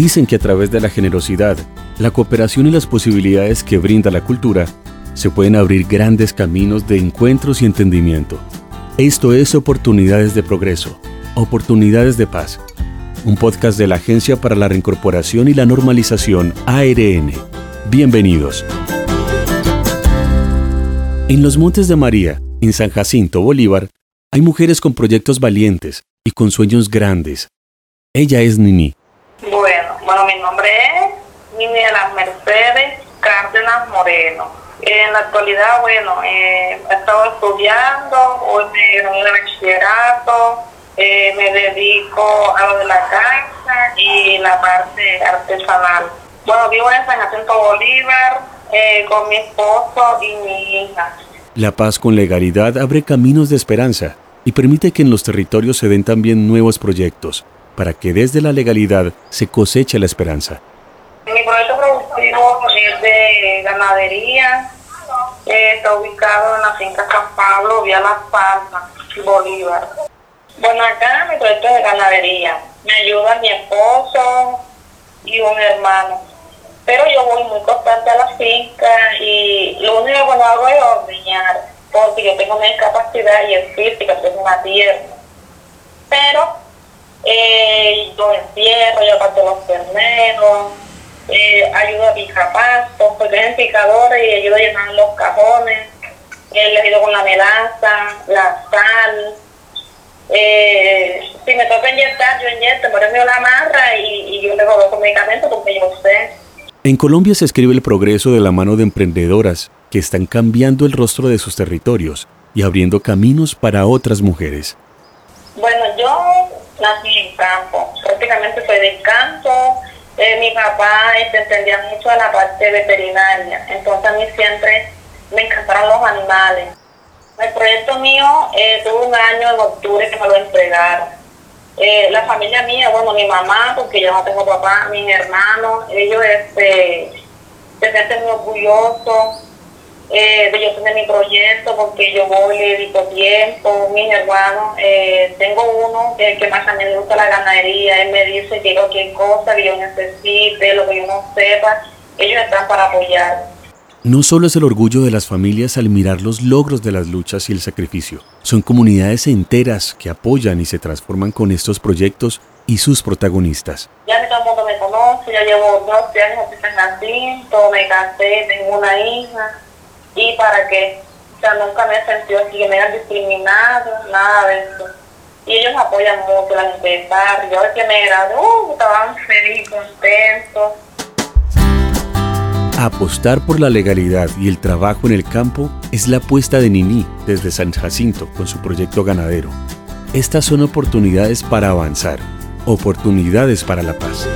Dicen que a través de la generosidad, la cooperación y las posibilidades que brinda la cultura, se pueden abrir grandes caminos de encuentros y entendimiento. Esto es Oportunidades de Progreso, Oportunidades de Paz, un podcast de la Agencia para la Reincorporación y la Normalización ARN. Bienvenidos. En los Montes de María, en San Jacinto, Bolívar, hay mujeres con proyectos valientes y con sueños grandes. Ella es Nini. Bueno, bueno, mi nombre es las Mercedes Cárdenas Moreno. En la actualidad, bueno, eh, he estado estudiando, hoy me gradué de bachillerato, eh, me dedico a lo de la casa y la parte artesanal. Bueno, vivo en San Jacinto Bolívar eh, con mi esposo y mi hija. La paz con legalidad abre caminos de esperanza y permite que en los territorios se den también nuevos proyectos, para que desde la legalidad se coseche la esperanza. Mi proyecto productivo es de ganadería, eh, está ubicado en la finca San Pablo, vía Las Palmas, Bolívar. Bueno, acá mi proyecto es de ganadería. Me ayuda mi esposo y un hermano. Pero yo voy muy constante a la finca y lo único que hago es ordeñar, porque yo tengo una discapacidad y es física, es una tierra. Pero eh, yo encierro, yo aparto los terneros, eh, ayudo a picar pastos, porque es picadora y ayudo a llenar los cajones, eh, le ayudo con la melaza, la sal. Eh, si me toca inyectar, yo inyecto, por eso la amarra y, y yo le coloco medicamentos porque yo sé. En Colombia se escribe el progreso de la mano de emprendedoras que están cambiando el rostro de sus territorios y abriendo caminos para otras mujeres. Nací en campo, prácticamente soy de campo. Eh, mi papá se entendía mucho de la parte veterinaria, entonces a mí siempre me encantaron los animales. El proyecto mío eh, tuvo un año en octubre que me lo entregaron. Eh, la familia mía, bueno, mi mamá, porque yo no tengo papá, mis hermanos, ellos este, se sienten muy orgullosos eh, de yo tener mi proyecto porque yo voy, le dedico tiempo, mis hermanos, eh, tengo uno que, que más a mí le gusta la ganadería, él me dice que cualquier cosa que yo necesite, lo que yo no sepa, ellos están para apoyar. No solo es el orgullo de las familias al mirar los logros de las luchas y el sacrificio, son comunidades enteras que apoyan y se transforman con estos proyectos y sus protagonistas. Ya todo el mundo me conoce, ya llevo 12 años en San Jacinto, me casé, tengo una hija, y para qué, o sea, nunca me he sentido así que me hayan discriminado, nada de eso. Y ellos apoyan mucho, la gente del barrio, que me gradué, uh, estaban felices, contentos. Apostar por la legalidad y el trabajo en el campo es la apuesta de Nini desde San Jacinto con su proyecto ganadero. Estas son oportunidades para avanzar, oportunidades para la paz.